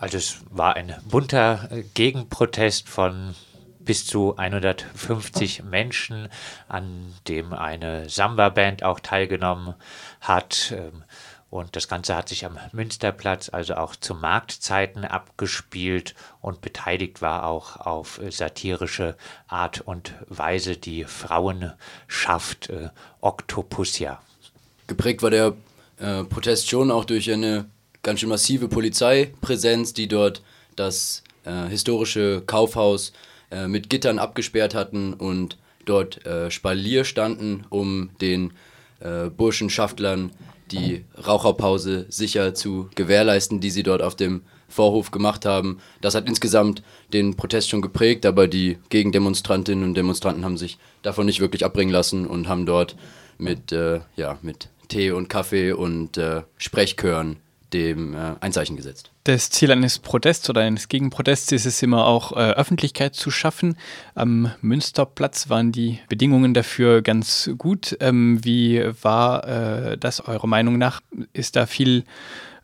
Also es war ein bunter äh, Gegenprotest von bis zu 150 Menschen, an dem eine Samba-Band auch teilgenommen hat. Ähm, und das Ganze hat sich am Münsterplatz, also auch zu Marktzeiten abgespielt und beteiligt war auch auf satirische Art und Weise die Frauenschaft äh, Octopussia. Geprägt war der äh, Protest schon auch durch eine ganz schön massive Polizeipräsenz, die dort das äh, historische Kaufhaus äh, mit Gittern abgesperrt hatten und dort äh, Spalier standen, um den äh, Burschenschaftlern die Raucherpause sicher zu gewährleisten, die sie dort auf dem Vorhof gemacht haben. Das hat insgesamt den Protest schon geprägt, aber die Gegendemonstrantinnen und Demonstranten haben sich davon nicht wirklich abbringen lassen und haben dort mit, äh, ja, mit Tee und Kaffee und äh, Sprechchören dem äh, ein Zeichen gesetzt. Das Ziel eines Protests oder eines Gegenprotests ist es immer auch, äh, Öffentlichkeit zu schaffen. Am Münsterplatz waren die Bedingungen dafür ganz gut. Ähm, wie war äh, das eurer Meinung nach? Ist da viel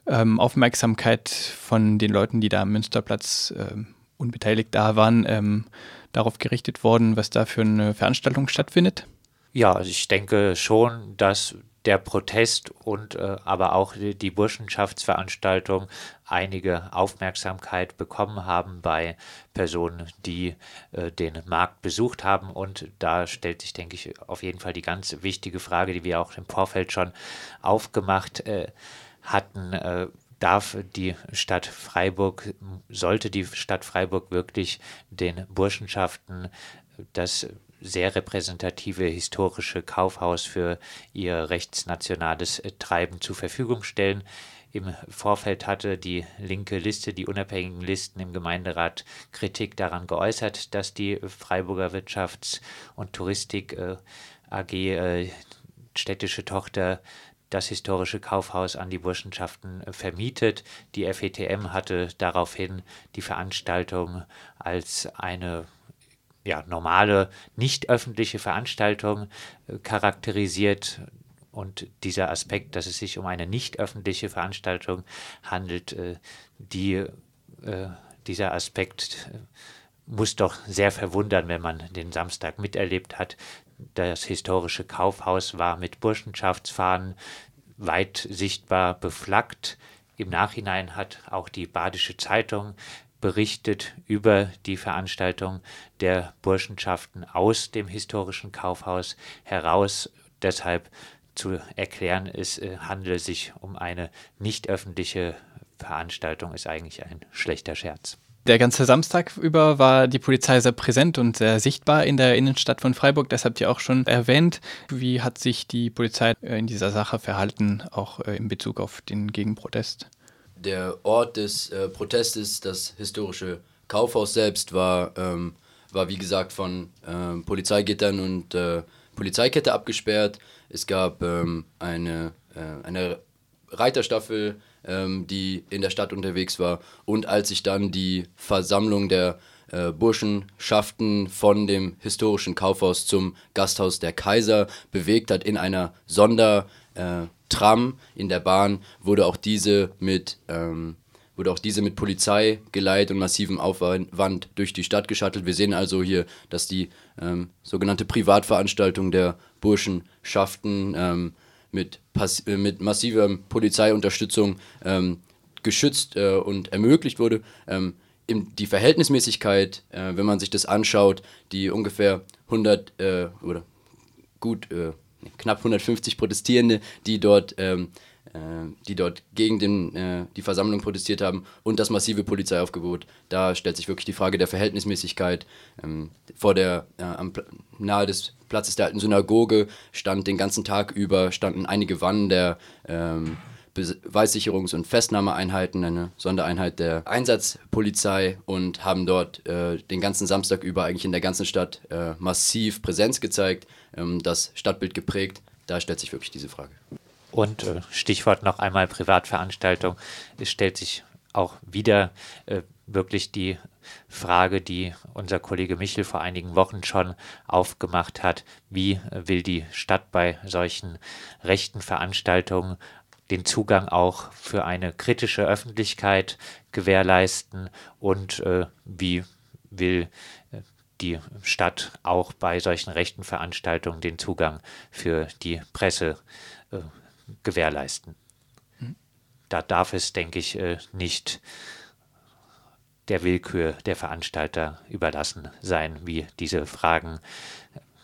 ähm, Aufmerksamkeit von den Leuten, die da am Münsterplatz ähm, unbeteiligt da waren, ähm, darauf gerichtet worden, was da für eine Veranstaltung stattfindet? Ja, also ich denke schon, dass der Protest und äh, aber auch die, die Burschenschaftsveranstaltung einige Aufmerksamkeit bekommen haben bei Personen, die äh, den Markt besucht haben. Und da stellt sich, denke ich, auf jeden Fall die ganz wichtige Frage, die wir auch im Vorfeld schon aufgemacht äh, hatten. Äh, darf die Stadt Freiburg, sollte die Stadt Freiburg wirklich den Burschenschaften das sehr repräsentative historische Kaufhaus für ihr rechtsnationales äh, Treiben zur Verfügung stellen. Im Vorfeld hatte die linke Liste, die unabhängigen Listen im Gemeinderat Kritik daran geäußert, dass die Freiburger Wirtschafts- und Touristik äh, AG, äh, städtische Tochter, das historische Kaufhaus an die Burschenschaften vermietet. Die FETM hatte daraufhin die Veranstaltung als eine ja, normale, nicht öffentliche Veranstaltung äh, charakterisiert. Und dieser Aspekt, dass es sich um eine nicht öffentliche Veranstaltung handelt, äh, die, äh, dieser Aspekt muss doch sehr verwundern, wenn man den Samstag miterlebt hat. Das historische Kaufhaus war mit Burschenschaftsfahnen weit sichtbar beflaggt. Im Nachhinein hat auch die Badische Zeitung berichtet über die Veranstaltung der Burschenschaften aus dem historischen Kaufhaus heraus. Deshalb zu erklären, es äh, handele sich um eine nicht öffentliche Veranstaltung, ist eigentlich ein schlechter Scherz. Der ganze Samstag über war die Polizei sehr präsent und sehr sichtbar in der Innenstadt von Freiburg. Das habt ihr auch schon erwähnt. Wie hat sich die Polizei äh, in dieser Sache verhalten, auch äh, in Bezug auf den Gegenprotest? Der Ort des äh, Protestes, das historische Kaufhaus selbst, war, ähm, war wie gesagt von ähm, Polizeigittern und äh, Polizeikette abgesperrt. Es gab ähm, eine, äh, eine Reiterstaffel, ähm, die in der Stadt unterwegs war. Und als sich dann die Versammlung der äh, Burschenschaften von dem historischen Kaufhaus zum Gasthaus der Kaiser bewegt hat in einer Sonder- äh, in der Bahn, wurde auch diese mit, ähm, wurde auch diese mit Polizei und massivem Aufwand durch die Stadt geschattelt. Wir sehen also hier, dass die ähm, sogenannte Privatveranstaltung der Burschenschaften ähm, mit, äh, mit massiver Polizeiunterstützung ähm, geschützt äh, und ermöglicht wurde. Ähm, die Verhältnismäßigkeit, äh, wenn man sich das anschaut, die ungefähr 100 äh, oder gut äh, knapp 150 Protestierende, die dort, ähm, äh, die dort gegen den, äh, die Versammlung protestiert haben und das massive Polizeiaufgebot. Da stellt sich wirklich die Frage der Verhältnismäßigkeit. Ähm, vor der, äh, am, nahe des Platzes der alten Synagoge stand den ganzen Tag über, standen einige Wannen der ähm, Beweissicherungs- und Festnahmeeinheiten, eine Sondereinheit der Einsatzpolizei und haben dort äh, den ganzen Samstag über eigentlich in der ganzen Stadt äh, massiv Präsenz gezeigt, ähm, das Stadtbild geprägt. Da stellt sich wirklich diese Frage. Und äh, Stichwort noch einmal Privatveranstaltung. Es stellt sich auch wieder äh, wirklich die Frage, die unser Kollege Michel vor einigen Wochen schon aufgemacht hat. Wie will die Stadt bei solchen rechten Veranstaltungen den Zugang auch für eine kritische Öffentlichkeit gewährleisten und äh, wie will äh, die Stadt auch bei solchen rechten Veranstaltungen den Zugang für die Presse äh, gewährleisten. Hm. Da darf es, denke ich, äh, nicht der Willkür der Veranstalter überlassen sein, wie diese Fragen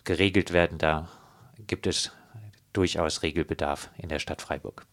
geregelt werden. Da gibt es durchaus Regelbedarf in der Stadt Freiburg.